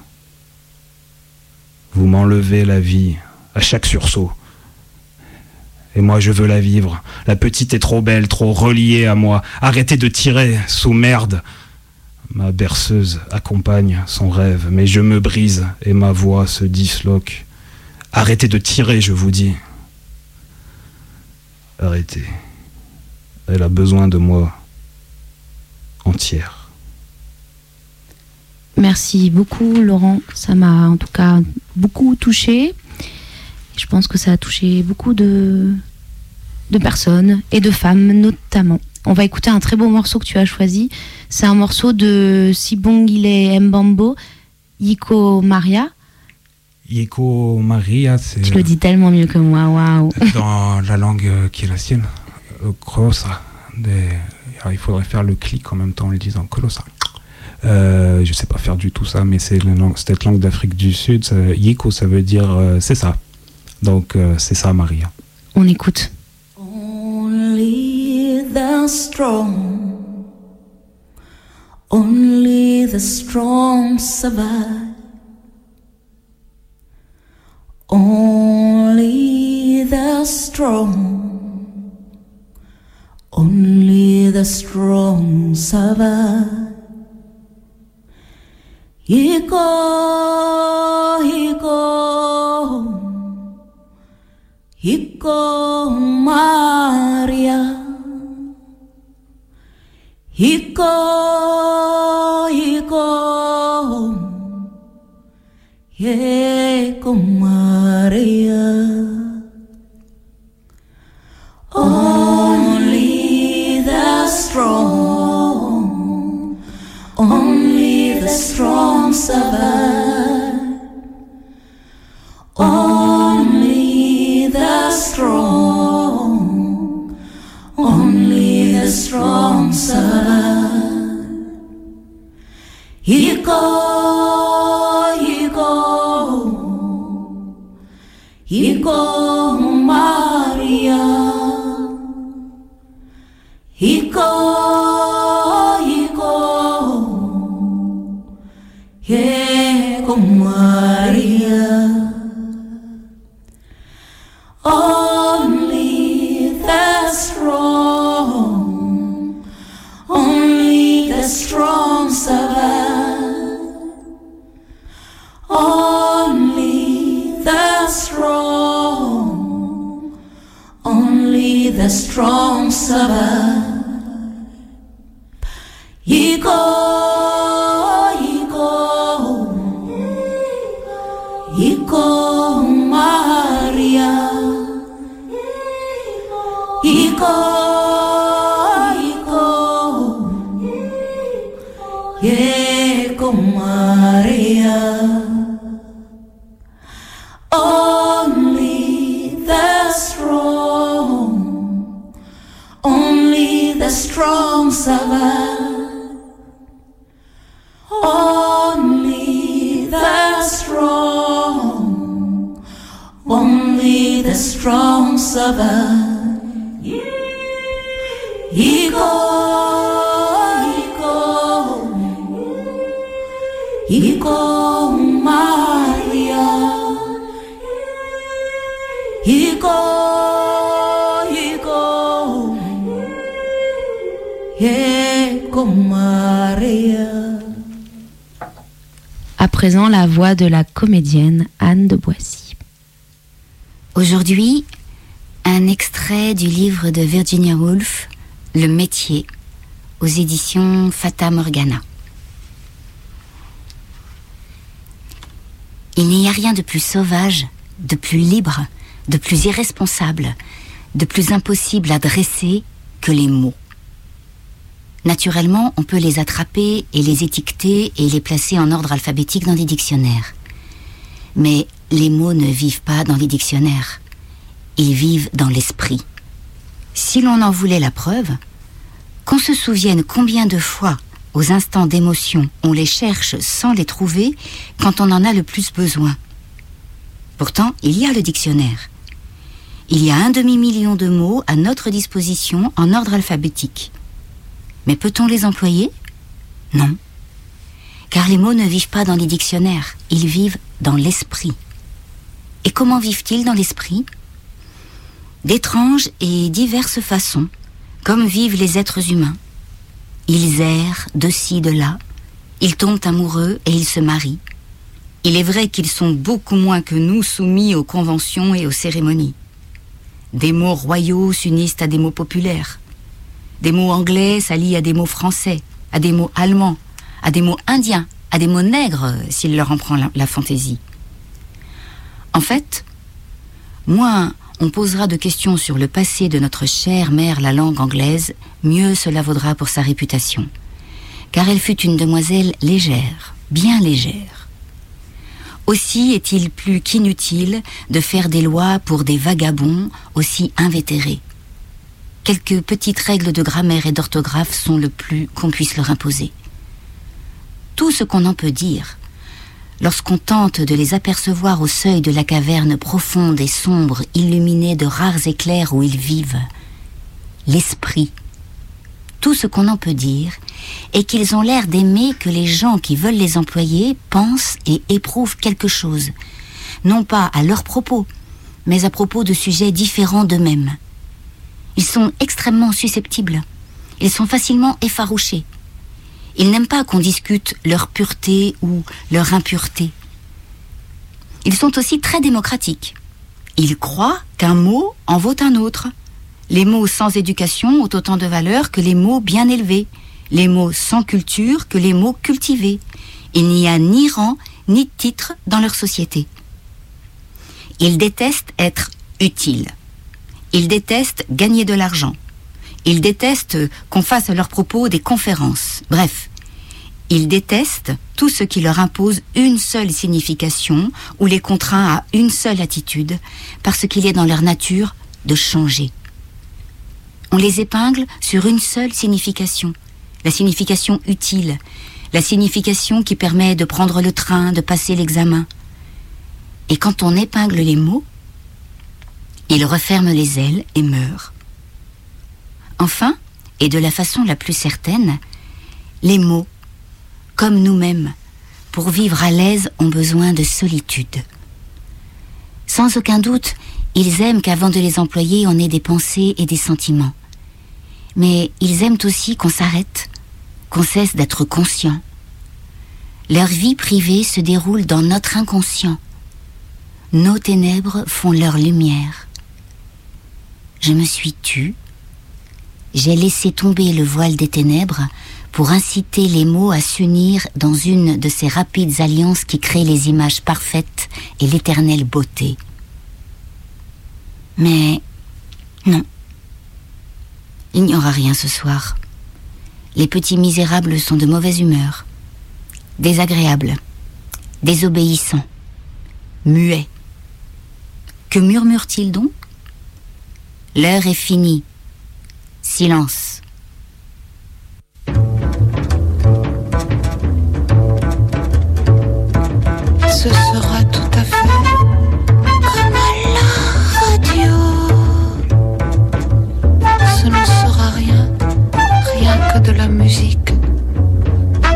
Vous m'enlevez la vie à chaque sursaut. Et moi je veux la vivre. La petite est trop belle, trop reliée à moi. Arrêtez de tirer sous merde. Ma berceuse accompagne son rêve, mais je me brise et ma voix se disloque. Arrêtez de tirer, je vous dis. Arrêtez. Elle a besoin de moi entière. Merci beaucoup Laurent, ça m'a en tout cas beaucoup touché. Je pense que ça a touché beaucoup de, de personnes et de femmes notamment. On va écouter un très beau morceau que tu as choisi. C'est un morceau de Sibongile Mbambo, Yiko Maria. Yiko Maria, c'est. Tu le dis tellement mieux que moi, waouh. Dans la langue qui est la sienne, Kolosa. Des... Alors, il faudrait faire le clic en même temps en le disant Kolosa. Euh, je sais pas faire du tout ça, mais c'est cette langue d'Afrique du Sud. Ça, Yiko, ça veut dire euh, c'est ça. Donc euh, c'est ça, Maria. On écoute. Only the strong, only the strong survive. Only the strong, only the strong survive. Hiko, hiko, hiko Maria. He go, he Maria. À présent, la voix de la comédienne Anne de Boissy. Aujourd'hui, un extrait du livre de Virginia Woolf, Le métier, aux éditions Fata Morgana. Il n'y a rien de plus sauvage, de plus libre, de plus irresponsable, de plus impossible à dresser que les mots. Naturellement, on peut les attraper et les étiqueter et les placer en ordre alphabétique dans des dictionnaires. Mais les mots ne vivent pas dans les dictionnaires. Ils vivent dans l'esprit. Si l'on en voulait la preuve, qu'on se souvienne combien de fois, aux instants d'émotion, on les cherche sans les trouver quand on en a le plus besoin. Pourtant, il y a le dictionnaire. Il y a un demi-million de mots à notre disposition en ordre alphabétique. Mais peut-on les employer? Non. Car les mots ne vivent pas dans les dictionnaires, ils vivent dans l'esprit. Et comment vivent-ils dans l'esprit? D'étranges et diverses façons, comme vivent les êtres humains. Ils errent de ci, de là, ils tombent amoureux et ils se marient. Il est vrai qu'ils sont beaucoup moins que nous soumis aux conventions et aux cérémonies. Des mots royaux s'unissent à des mots populaires. Des mots anglais s'allient à des mots français, à des mots allemands, à des mots indiens, à des mots nègres, s'il leur en prend la, fantaisie. En fait, moins on posera de questions sur le passé de notre chère mère la langue anglaise, mieux cela vaudra pour sa réputation. Car elle fut une demoiselle légère, bien légère. Aussi est-il plus qu'inutile de faire des lois pour des vagabonds aussi invétérés. Quelques petites règles de grammaire et d'orthographe sont le plus qu'on puisse leur imposer. Tout ce qu'on en peut dire, lorsqu'on tente de les apercevoir au seuil de la caverne profonde et sombre illuminée de rares éclairs où ils vivent, l'esprit, tout ce qu'on en peut dire est qu'ils ont l'air d'aimer que les gens qui veulent les employer pensent et éprouvent quelque chose, non pas à leur propos, mais à propos de sujets différents d'eux-mêmes. Ils sont extrêmement susceptibles, ils sont facilement effarouchés. Ils n'aiment pas qu'on discute leur pureté ou leur impureté. Ils sont aussi très démocratiques. Ils croient qu'un mot en vaut un autre. Les mots sans éducation ont autant de valeur que les mots bien élevés, les mots sans culture que les mots cultivés. Il n'y a ni rang ni titre dans leur société. Ils détestent être utiles. Ils détestent gagner de l'argent. Ils détestent qu'on fasse à leur propos des conférences. Bref, ils détestent tout ce qui leur impose une seule signification ou les contraint à une seule attitude, parce qu'il est dans leur nature de changer. On les épingle sur une seule signification, la signification utile, la signification qui permet de prendre le train, de passer l'examen. Et quand on épingle les mots, Il referme les ailes et meurt. Enfin, et de la façon la plus certaine, les mots, comme nous-mêmes, pour vivre à l'aise, ont besoin de solitude. Sans aucun doute, ils aiment qu'avant de les employer, on ait des pensées et des sentiments. Mais ils aiment aussi qu'on s'arrête, qu'on cesse d'être conscient. Leur vie privée se déroule dans notre inconscient. Nos ténèbres font leur lumière. Je me suis tue. J'ai laissé tomber le voile des ténèbres pour inciter les mots à s'unir dans une de ces rapides alliances qui créent les images parfaites et l'éternelle beauté. Mais non. Il n'y aura rien ce soir. Les petits misérables sont de mauvaise humeur, désagréables, désobéissants, muets. Que murmurent-ils donc? L'heure est finie. Silence. Ce sera tout à fait comme à la radio. Ce ne sera rien, rien que de la musique.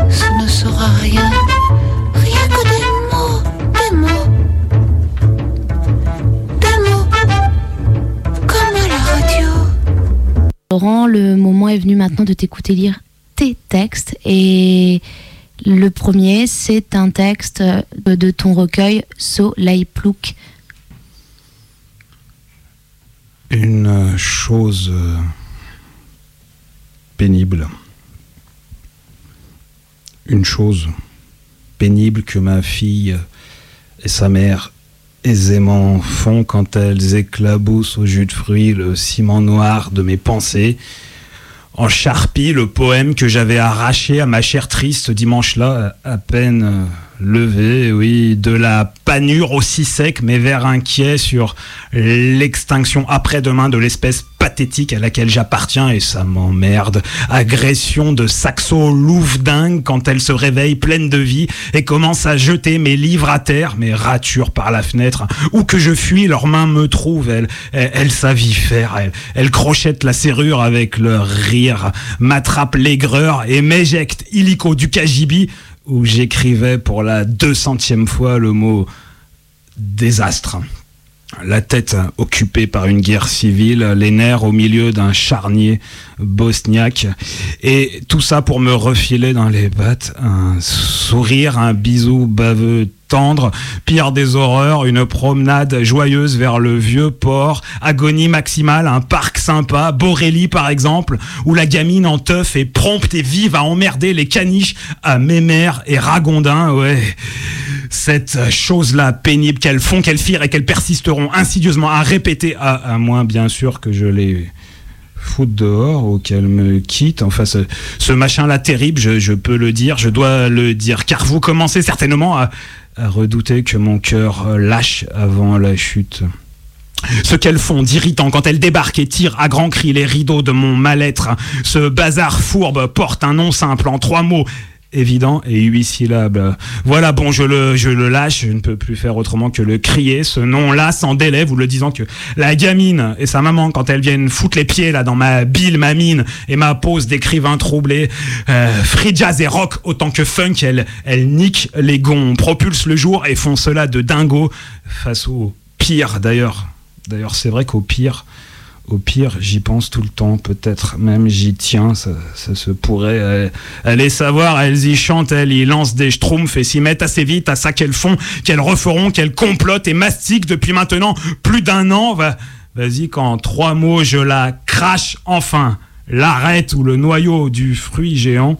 Ce ne sera rien, rien Laurent, le moment est venu maintenant de t'écouter lire tes textes et le premier, c'est un texte de ton recueil Soleil Plouk. Une chose euh, pénible. Une chose pénible que ma fille et sa mère aisément font quand elles éclaboussent au jus de fruits le ciment noir de mes pensées. En charpie, le poème que j'avais arraché à ma chère triste dimanche-là, à peine euh, levé, oui, de la panure aussi sec, mes vers inquiets sur l'extinction après-demain de l'espèce pathétique à laquelle j'appartiens et ça m'emmerde. Agression de saxo louve dingue quand elle se réveille pleine de vie et commence à jeter mes livres à terre, mes ratures par la fenêtre. Où que je fuis, leurs mains me trouvent, elles, elles, elles savent y faire, elles crochettent la serrure avec leur rire, m'attrapent l'aigreur et m'éjectent illico du cagibi où j'écrivais pour la deux centième fois le mot désastre. La tête occupée par une guerre civile, les nerfs au milieu d'un charnier bosniaque, et tout ça pour me refiler dans les pattes un sourire, un bisou baveux pire des horreurs, une promenade joyeuse vers le vieux port, agonie maximale, un parc sympa, Borély par exemple, où la gamine en teuf est prompte et vive à emmerder les caniches à Mémère et Ragondin, ouais. Cette chose-là pénible qu'elles font, qu'elles firent et qu'elles persisteront insidieusement à répéter, à, à moins bien sûr que je les foute dehors ou qu'elle me quitte. Enfin, ce, ce machin-là terrible, je, peux le dire, je dois le dire, car vous commencez certainement à, à redouter que mon cœur euh, lâche avant la chute. Ce qu'elles font d'irritant quand elles débarquent et tirent à grands cris les rideaux de mon mal-être. Ce bazar fourbe porte un nom simple en trois mots évident et huit syllabes. Voilà, bon, je le, lâche, je ne peux plus faire autrement que le crier, ce nom-là, sans délai, vous le disant que la gamine et sa maman, quand elles viennent foutre les pieds là dans ma bile, ma mine et ma pose d'écrivain troublé, euh, free jazz et rock autant que funk, elles, elles niquent les gonds, propulsent le jour et font cela de dingo face au pire d'ailleurs. D'ailleurs, c'est vrai qu'au pire, au pire, j'y pense tout le temps, peut-être même j'y tiens, ça, se pourrait. euh, Allez savoir, elles y chantent, elles y lancent des schtroumpfs et s'y mettent assez vite à ça qu'elles font, qu'elles referont, qu'elles complotent et mastiquent depuis maintenant plus d'un an. Va- Vas-y, qu'en trois mots, je la crache enfin. L'arête ou le noyau du fruit géant.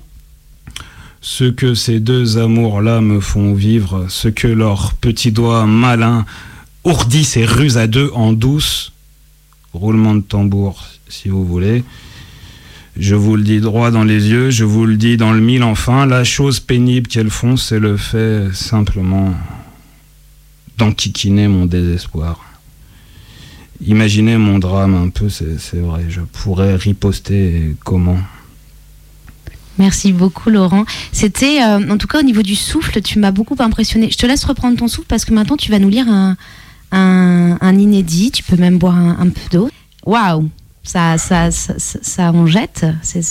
Ce que ces deux amours-là me font vivre, ce que leurs petits doigts malins ourdissent et rusent à deux en douce, roulement de tambour si vous voulez. Je vous le dis droit dans les yeux, je vous le dis dans le mille enfin, la chose pénible qu'elles font, c'est le fait simplement d'enquiquiner mon désespoir. Imaginez mon drame un peu, c'est vrai, je pourrais riposter comment? Merci beaucoup Laurent. C'était, euh, en tout cas au niveau du souffle, tu m'as beaucoup impressionné. Je te laisse reprendre ton souffle parce que maintenant tu vas nous lire un, un, inédit. Tu peux même boire un, un peu d'eau. Waouh, ça, ça, ça, ça, ça en jette. C'est-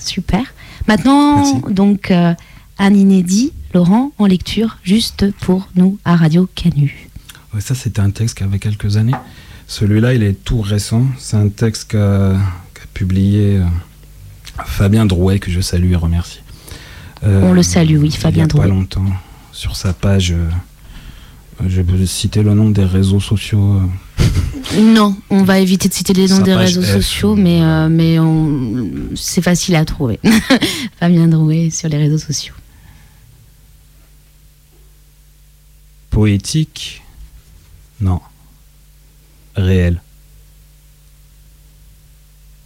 super. Maintenant, Merci. donc, euh, un inédit, Laurent, en lecture, juste pour nous à Radio Canu. Ouais, ça, c'était un texte qui avait quelques années. Celui-là, il est tout récent. C'est un texte qu'a publié euh, Fabien Drouet, que je salue et remercie. Euh, On le salue, oui, Fabien Il Drouet. n'y a pas longtemps. Sur sa page, euh, je peux citer le nom des réseaux sociaux. euh, Non, on va éviter de citer les noms Sa des réseaux F, sociaux, mais, euh, mais on- c'est facile à trouver. Fabien Drouet sur les réseaux sociaux. poétique? Non. Réel.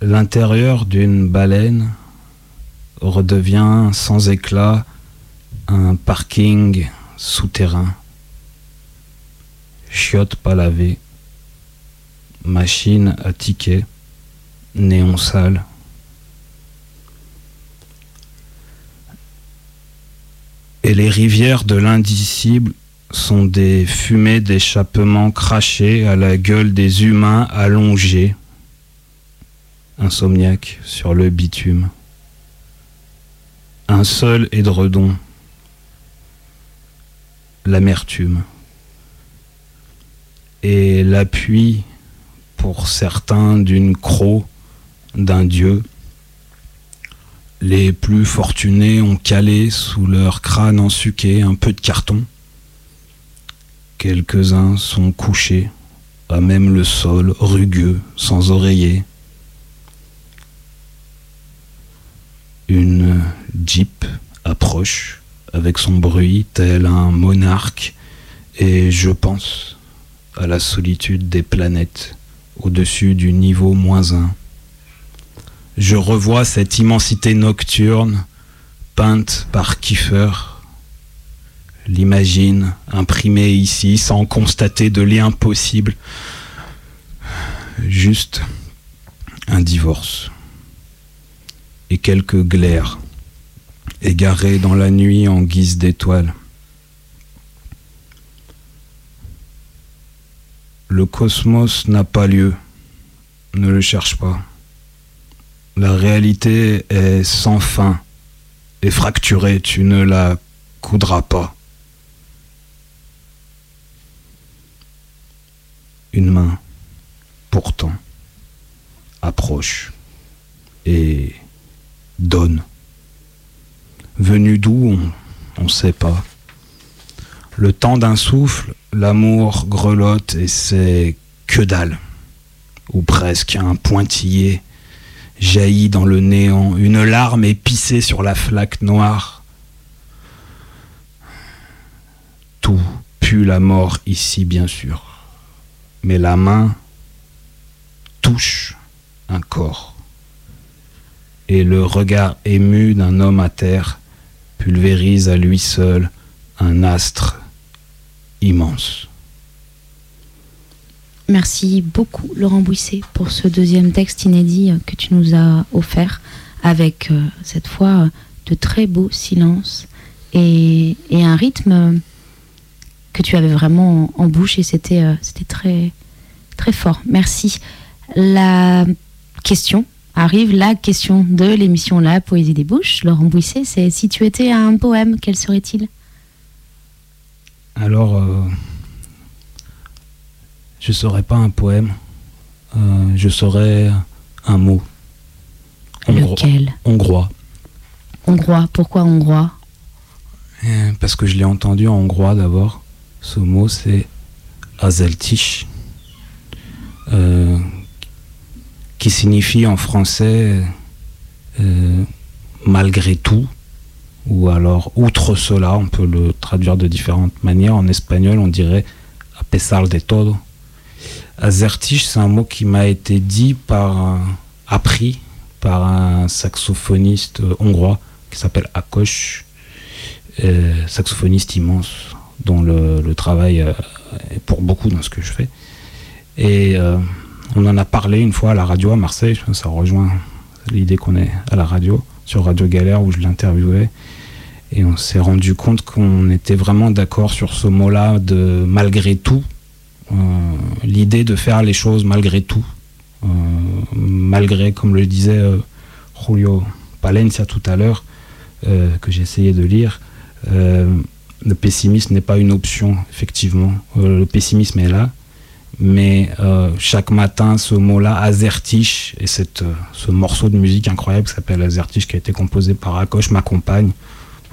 L'intérieur d'une baleine redevient sans éclat un parking souterrain. Pas lavées, machine à tickets, néon sale. Et les rivières de l'indicible sont des fumées d'échappement crachées à la gueule des humains allongés, insomniaques sur le bitume. Un seul édredon, l'amertume, et l'appui pour certains d'une croc d'un dieu. Les plus fortunés ont calé sous leur crâne ensuqué un peu de carton. Quelques-uns sont couchés, à même le sol, rugueux, sans oreiller. Une jeep approche avec son bruit tel un monarque et je pense à la solitude des planètes au-dessus du niveau moins un. Je revois cette immensité nocturne peinte par Kiefer l'imagine imprimée ici sans constater de lien possible. Juste un divorce et quelques glaires égarées dans la nuit en guise d'étoiles. Le cosmos n'a pas lieu, ne le cherche pas. La réalité est sans fin et fracturée, tu ne la coudras pas. Une main, pourtant, approche et donne. Venu d'où, on ne sait pas. Le temps d'un souffle, l'amour grelotte et c'est que dalle. Ou presque un pointillé jaillit dans le néant, une larme épicée sur la flaque noire. Tout pue la mort ici, bien sûr. Mais la main touche un corps. Et le regard ému d'un homme à terre pulvérise à lui seul un astre immense. Merci beaucoup, Laurent Bouisset, pour ce deuxième texte inédit euh, que tu nous as offert, avec euh, cette fois euh, de très beaux silences et, un rythme que tu avais vraiment en, bouche et c'était très fort. Merci. La question arrive, la question de l'émission La Poésie des Bouches. Laurent Bouisset, c'est si tu étais un poème, quel serait-il? Alors, euh, je serais pas un poème, euh, je serais un mot. Hongro- Lequel? Hongrois. Hongrois. Pourquoi hongrois? Euh, Parce que je l'ai entendu en hongrois d'abord. Ce mot, c'est Azeltisch, qui signifie en français malgré tout, ou alors outre cela, on peut le traduire de différentes manières. En espagnol, on dirait a pesar de todo. Azertisch, c'est un mot qui m'a été dit par, appris par un saxophoniste euh, hongrois qui s'appelle Akos, euh, saxophoniste immense, dont le, travail euh, est pour beaucoup dans ce que je fais. Et on en a parlé une fois à la radio à Marseille, ça rejoint l'idée qu'on est à la radio, sur Radio Galère où je l'interviewais. Et on s'est rendu compte qu'on était vraiment d'accord sur ce mot-là de malgré tout. Euh, l'idée de faire les choses malgré tout, euh, malgré, comme le disait euh, Julio Palencia tout à l'heure, que essayé de lire, le pessimisme n'est pas une option, effectivement. le pessimisme est là, mais chaque matin, ce mot-là, Azertiche, et cette, ce morceau de musique incroyable qui s'appelle Azertiche, qui a été composé par Akosh, m'accompagne.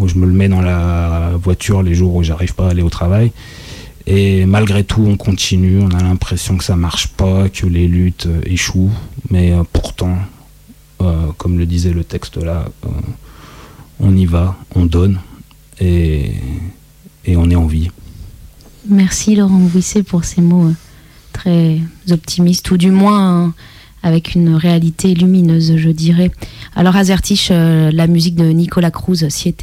je me le mets dans la voiture les jours où j'arrive pas à aller au travail. Et malgré tout, on continue, on a l'impression que ça marche pas, que les luttes euh, échouent, mais euh, pourtant, euh, comme le disait le texte là, on y va, on donne et, et, on est en vie. Merci Laurent Bouisset pour ces mots très optimistes, ou du moins avec une réalité lumineuse, je dirais. Alors Azertiche, la musique de Nicolas Cruz s'y.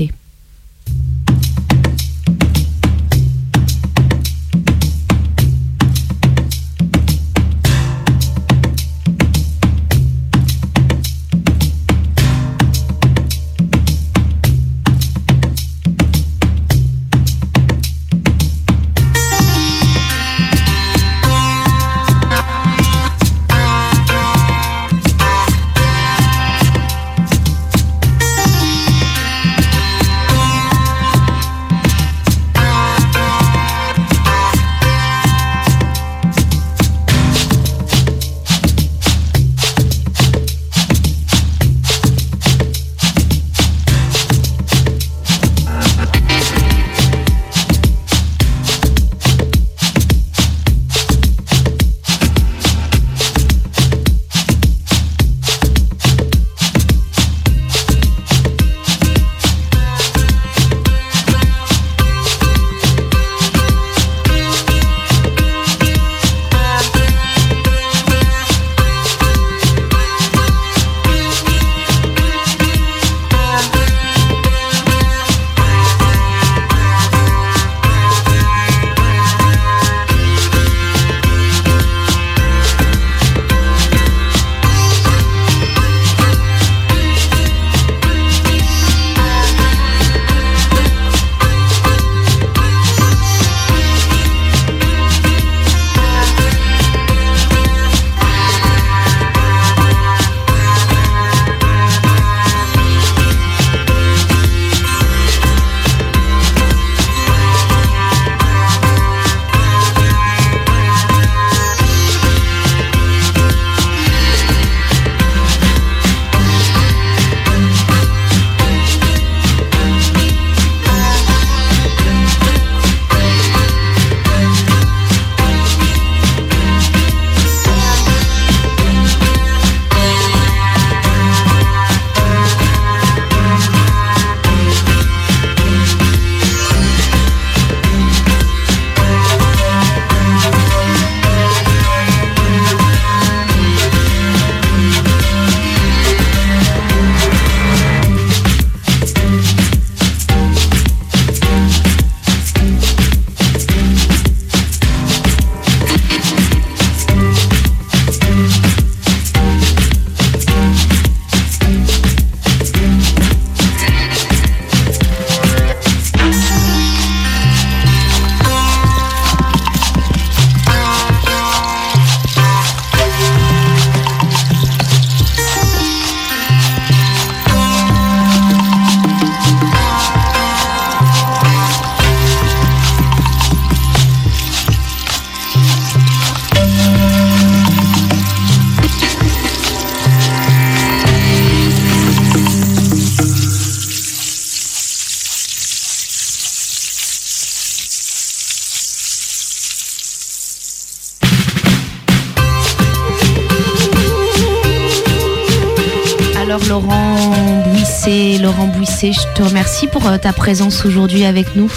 Je te remercie pour euh, ta présence aujourd'hui avec nous.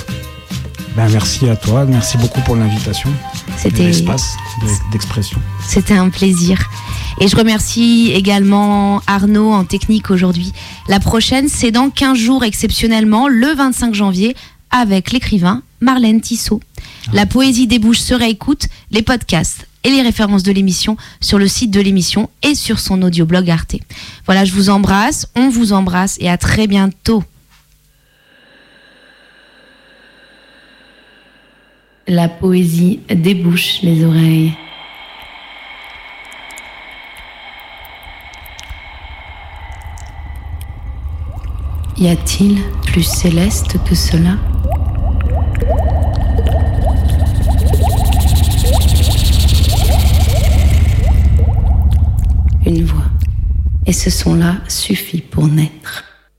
Ben, merci à toi, merci beaucoup pour l'invitation. C'était l'espace d'expression. C'était un plaisir. Et je remercie également Arnaud en technique aujourd'hui. La prochaine, c'est dans 15 jours exceptionnellement, le 25 janvier, avec l'écrivain Marlène Tissot. Ah. La poésie des bouches se réécoute, les podcasts et les références de l'émission sur le site de l'émission et sur son audioblog Arte. Voilà, je vous embrasse, on vous embrasse et à très bientôt. La poésie débouche les oreilles. Y a-t-il plus céleste que cela? Et ce son-là suffit pour naître.